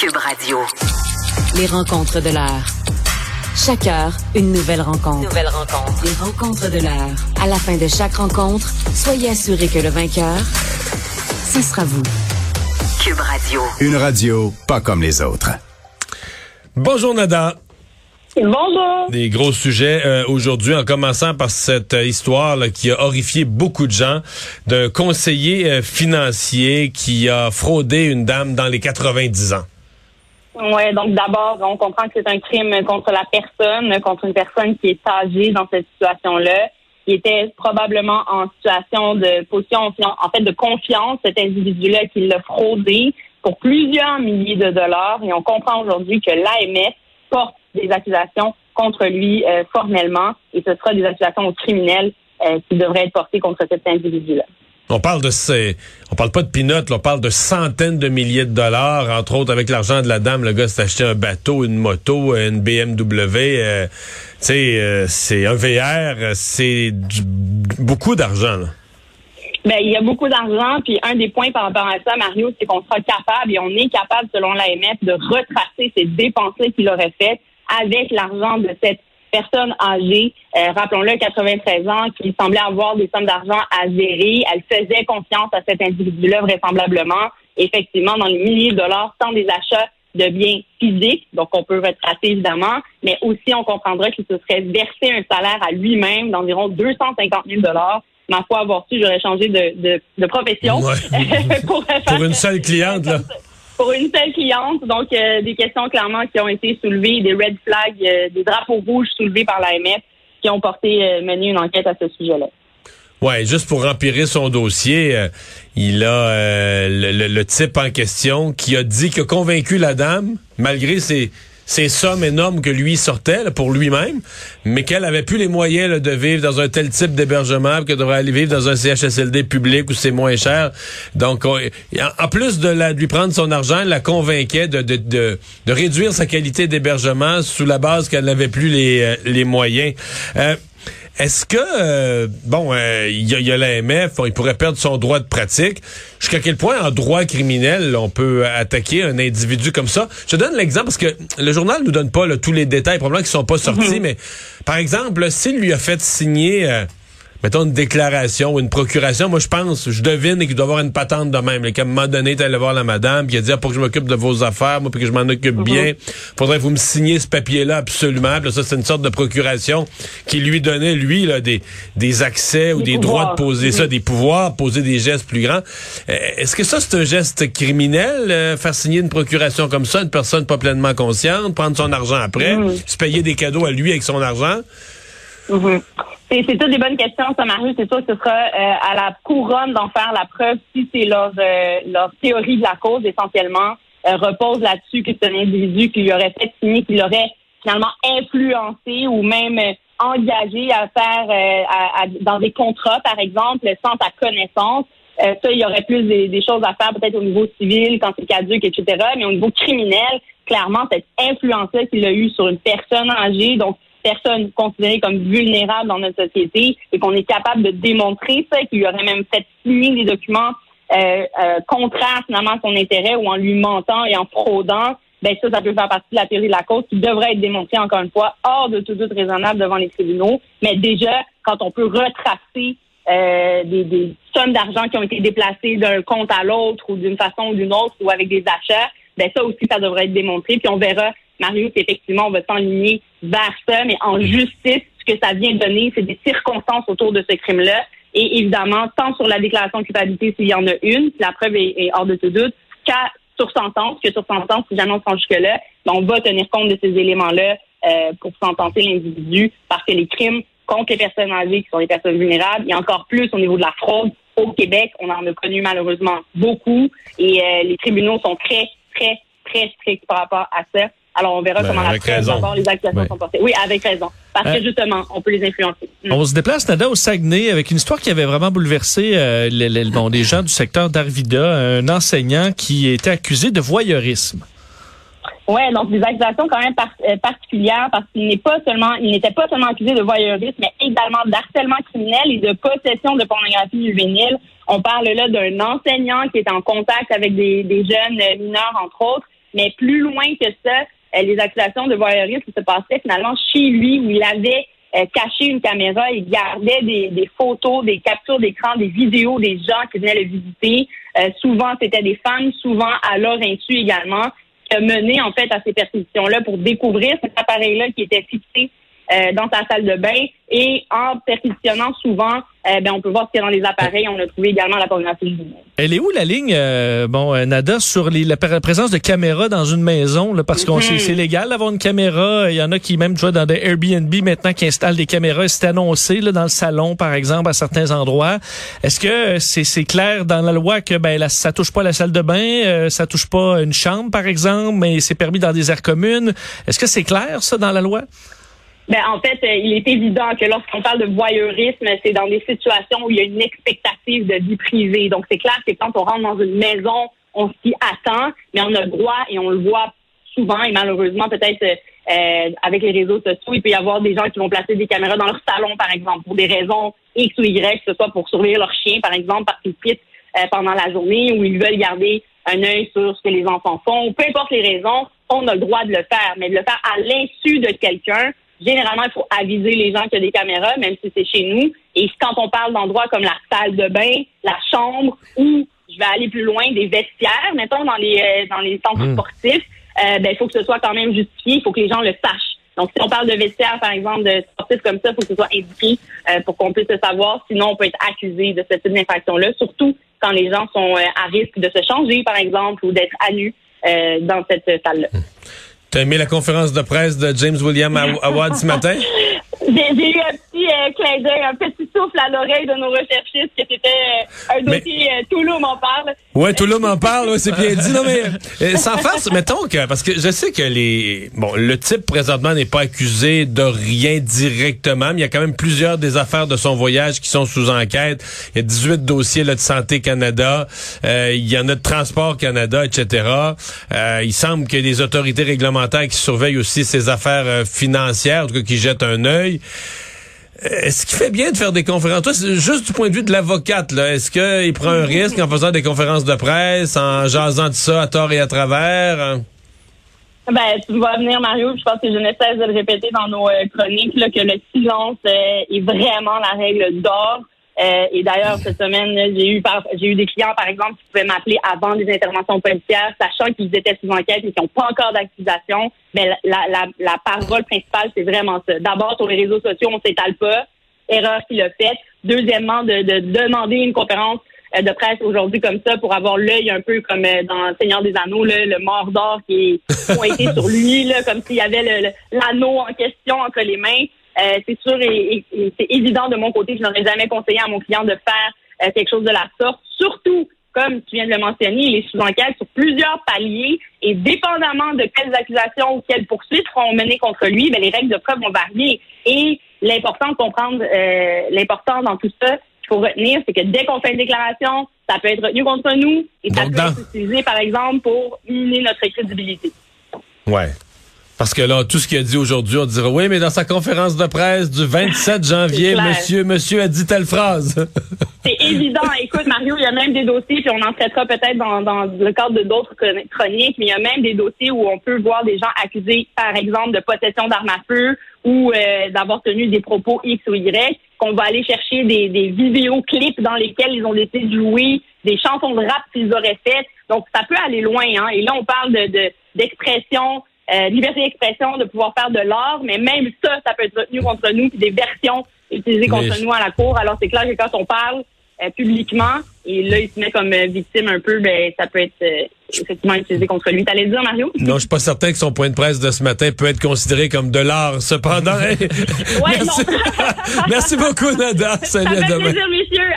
Cube Radio. Les rencontres de l'heure. Chaque heure, une nouvelle rencontre. Nouvelle rencontre. Les rencontres de l'heure. À la fin de chaque rencontre, soyez assurés que le vainqueur, ce sera vous. Cube Radio. Une radio pas comme les autres. Bonjour Nada. Bonjour. Des gros sujets euh, aujourd'hui, en commençant par cette euh, histoire là, qui a horrifié beaucoup de gens d'un conseiller euh, financier qui a fraudé une dame dans les 90 ans. Oui, donc d'abord, on comprend que c'est un crime contre la personne, contre une personne qui est âgée dans cette situation-là, qui était probablement en situation de position, en fait, de confiance, cet individu-là qui l'a fraudé pour plusieurs milliers de dollars. Et on comprend aujourd'hui que l'AMF porte des accusations contre lui euh, formellement et ce sera des accusations criminelles euh, qui devraient être portées contre cet individu-là. On parle de ces, on parle pas de peanuts, on parle de centaines de milliers de dollars, entre autres avec l'argent de la dame, le gars s'est acheté un bateau, une moto, une BMW, euh, tu sais, euh, c'est un VR, c'est beaucoup d'argent. Ben, il y a beaucoup d'argent, puis un des points par rapport à ça, Mario, c'est qu'on sera capable et on est capable, selon l'AMF, de retracer ces dépenses qu'il aurait faites avec l'argent de cette personne âgée, euh, rappelons-le, 93 ans, qui semblait avoir des sommes d'argent à gérer. Elle faisait confiance à cet individu-là, vraisemblablement. Effectivement, dans les milliers de dollars, tant des achats de biens physiques, donc on peut retracer évidemment, mais aussi on comprendra qu'il se serait versé un salaire à lui-même d'environ 250 000 dollars. Ma foi, avoir su, j'aurais changé de, de, profession pour, pour une seule cliente. Là pour une seule cliente. Donc, euh, des questions clairement qui ont été soulevées, des red flags, euh, des drapeaux rouges soulevés par l'AMF qui ont porté euh, mené une enquête à ce sujet-là. Ouais, juste pour empirer son dossier, il a le, le, type en question qui a dit qu'il a convaincu la dame, malgré ses, ces sommes énormes que lui sortait pour lui-même, mais qu'elle avait plus les moyens de vivre dans un tel type d'hébergement que devrait aller vivre dans un CHSLD public où c'est moins cher. Donc, en plus de, lui prendre son argent, elle la convainquait de, de, de, réduire sa qualité d'hébergement sous la base qu'elle n'avait plus les, euh, les moyens. Euh, est-ce que, euh, bon, il euh, y, a, a l'AMF, il pourrait perdre son droit de pratique? Jusqu'à quel point, en droit criminel, on peut attaquer un individu comme ça? Je te donne l'exemple parce que le journal nous donne pas tous les détails, probablement qui sont pas sortis, mm-hmm. mais par exemple, s'il lui a fait signer... Euh, mettons, une déclaration ou une procuration, moi, je pense, je devine qu'il doit avoir une patente de même. Qu'à un moment donné, tu allé voir la madame, puis il a dit, ah, pour que je m'occupe de vos affaires, moi, puis que je m'en occupe mhm. bien, faudrait que vous me signiez ce papier-là absolument. Puis ça, c'est une sorte de procuration qui lui donnait, lui, là, des, des accès ou des, droits de poser ça, des pouvoirs, poser des gestes plus grands. Euh, est-ce que ça, c'est un geste criminel, euh, faire signer une procuration comme ça, une personne pas pleinement consciente, prendre son argent après, mhm. se payer des cadeaux à lui avec son argent? Mhm. C'est toutes des bonnes questions, ça, Marie. C'est sûr que ce sera euh, à la couronne d'en faire la preuve si c'est leur, euh, leur théorie de la cause, essentiellement, euh, repose là-dessus que c'est un individu qui lui aurait fait signer, qui l'aurait finalement influencé ou même engagé à faire à, dans des contrats, par exemple, sans ta connaissance. ça, il y aurait plus des, des choses à faire, peut-être au niveau civil, quand c'est caduque, etc. Mais au niveau criminel, clairement, cette influence-là qu'il a eue sur une personne âgée, donc personne considérée comme vulnérable dans notre société et qu'on est capable de démontrer ça, qu'il aurait même fait signer des documents euh, euh, contraires finalement à son intérêt ou en lui mentant et en fraudant, ben ça, ça peut faire partie de la théorie de la cause qui devrait être démontrée encore une fois hors de tout doute raisonnable devant les tribunaux. Mais déjà, quand on peut retracer euh, des, des sommes d'argent qui ont été déplacées d'un compte à l'autre ou d'une façon ou d'une autre ou avec des achats, ben ça aussi, ça devrait être démontré. Puis on verra Mario, effectivement, on va s'enligner vers ça, mais en justice, ce que ça vient donner, c'est des circonstances autour de ce crime-là. Et évidemment, tant sur la déclaration de culpabilité, s'il y en a une, la preuve est, hors de tout doute, qu'à sur sentence, que sur sentence, si jamais on se jusque-là, ben, on va tenir compte de ces éléments-là euh, pour sentencer l'individu, parce que les crimes contre les personnes âgées, qui sont les personnes vulnérables, et encore plus au niveau de la fraude, au Québec, on en a connu malheureusement beaucoup, et euh, les tribunaux sont très, très, très stricts par rapport à ça. Alors, on verra ben, comment la presse, les accusations sont portées. Oui, avec raison. Parce que, euh, justement, on peut les influencer. Mm. On se déplace, Nada, au Saguenay, avec une histoire qui avait vraiment bouleversé euh, les, bon, des gens du secteur d'Arvida, un enseignant qui était accusé de voyeurisme. Oui, donc des accusations quand même euh, particulières parce qu'il n'est pas seulement, il n'était pas seulement accusé de voyeurisme, mais également d'harcèlement criminel et de possession de pornographie juvénile. On parle là d'un enseignant qui est en contact avec des, des jeunes mineurs, entre autres, Mais plus loin que ça, les accusations de voyeurisme se passaient finalement chez lui où il avait euh, caché une caméra, il gardait des, des photos, des captures d'écran, des vidéos des gens qui venaient le visiter. Euh, souvent, c'était des femmes, souvent à leur insu également, qui a mené en fait à ces perquisitions-là pour découvrir cet appareil-là qui était fixé euh, dans sa salle de bain et en perquisitionnant souvent, euh, ben, on peut voir ce qu'il y a dans les appareils. On a trouvé également la pornographie. Elle est où la ligne, euh, bon, euh, Nada, sur les, la pr- présence de caméras dans une maison? Là, parce qu'on Mhm. c'est c'est légal d'avoir une caméra. Il y en a qui même, tu vois, dans des Airbnb maintenant qui installent des caméras. C'est annoncé là, dans le salon, par exemple, à certains endroits. Est-ce que c'est clair dans la loi que ben la, ça touche pas la salle de bain, euh, ça touche pas une chambre, par exemple, mais c'est permis dans des aires communes? Est-ce que c'est clair, ça, dans la loi? Ben, en fait, euh, il est évident que lorsqu'on parle de voyeurisme, c'est dans des situations où il y a une expectative de vie privée. Donc, c'est clair que quand on rentre dans une maison, on s'y attend, mais on a le droit et on le voit souvent et malheureusement peut-être euh, avec les réseaux sociaux, il peut y avoir des gens qui vont placer des caméras dans leur salon, par exemple, pour des raisons X ou Y, que ce soit pour surveiller leur chien, par exemple, parce qu'ils quittent euh, pendant la journée ou ils veulent garder un œil sur ce que les enfants font. Peu importe les raisons, on a le droit de le faire, mais de le faire à l'insu de quelqu'un, généralement, il faut aviser les gens qu'il y a des caméras, même si c'est chez nous. Et quand on parle d'endroits comme la salle de bain, la chambre, ou je vais aller plus loin, des vestiaires, mettons dans les euh, dans les centres Mm. sportifs, euh, ben il faut que ce soit quand même justifié, il faut que les gens le sachent. Donc, si on parle de vestiaires, par exemple, de sportifs comme ça, il faut que ce soit indiqué euh, pour qu'on puisse le savoir. Sinon, on peut être accusé de ce type d'infraction-là, surtout quand les gens sont euh, à risque de se changer, par exemple, ou d'être à nu euh, dans cette salle-là. T'as aimé la conférence de presse de James William Awad ce matin? J'ai j'ai eu un petit euh, clin d'œil, un petit souffle à l'oreille de nos recherchistes que c'était euh, un dossier euh, Toulouse m'en parle. Ouais, monde m'en parle, ouais, c'est bien dit. Non, mais euh, sans farce, mettons que parce que je sais que les bon, le type présentement n'est pas accusé de rien directement, mais il y a quand même plusieurs des affaires de son voyage qui sont sous enquête. Il y a 18 dossiers là, de santé Canada, euh, il y en a de transport Canada, etc. Euh, il semble qu'il y ait des autorités réglementaires qui surveillent aussi ses affaires euh, financières, en tout cas qui jettent un œil. Est-ce qu'il fait bien de faire des conférences? Toi, juste du point de vue de l'avocate, là. Est-ce qu'il prend un risque en faisant des conférences de presse, en jasant de ça à tort et à travers? Ben, tu vas venir, Mario, je pense que je ne cesse de le répéter dans nos euh, chroniques, là, que le silence euh, est vraiment la règle d'or. Euh, et d'ailleurs, cette semaine, j'ai eu j'ai eu des clients, par exemple, qui pouvaient m'appeler avant des interventions policières, sachant qu'ils étaient sous enquête et qu'ils n'ont pas encore d'accusation. Mais la, la, la parole principale, c'est vraiment ça. D'abord, sur les réseaux sociaux, on s'étale pas. Erreur qu'il a faite. Deuxièmement, de, de demander une conférence euh, de presse aujourd'hui comme ça pour avoir l'œil un peu comme euh, dans Seigneur des Anneaux, le mort d'or qui est pointé sur lui, là, comme s'il y avait l'anneau en question entre les mains. Euh, c'est sûr et, c'est évident de mon côté, je n'aurais jamais conseillé à mon client de faire euh, quelque chose de la sorte, surtout comme tu viens de le mentionner, il est sous enquête sur plusieurs paliers et dépendamment de quelles accusations ou quelles poursuites seront menées contre lui, ben, les règles de preuve vont varier. Et l'important de comprendre, euh, l'important dans tout ça, qu'il faut retenir, c'est que dès qu'on fait une déclaration, ça peut être retenu contre nous et ça peut dans- être utilisé, par exemple, pour miner notre crédibilité. Ouais. Parce que là, tout ce qu'il a dit aujourd'hui, on dirait, oui, mais dans sa conférence de presse du 27 janvier, monsieur, monsieur a dit telle phrase. C'est évident. Écoute, Mario, il y a même des dossiers, puis on en traitera peut-être dans, dans le cadre de d'autres chron- chroniques, mais il y a même des dossiers où on peut voir des gens accusés, par exemple, de possession d'armes à feu ou euh, d'avoir tenu des propos X ou Y, qu'on va aller chercher des, des vidéoclips dans lesquels ils ont de jouer, des chansons de rap qu'ils auraient faites. Donc, ça peut aller loin. Hein? Et là, on parle de de- d'expression, euh, liberté d'expression, de pouvoir faire de l'art, mais même ça, ça peut être retenu contre nous, puis des versions utilisées contre Mais- nous à la cour. Alors, c'est clair que quand on parle euh, publiquement, et là, il se met comme euh, victime un peu, ben, ça peut être euh, effectivement utilisé contre lui. T'allais dire, Mario? non, je suis pas certain que son point de presse de ce matin peut être considéré comme de l'art. Cependant, Ouais, merci. merci beaucoup, Nada. Ça Salut, à fait demain. plaisir, messieurs.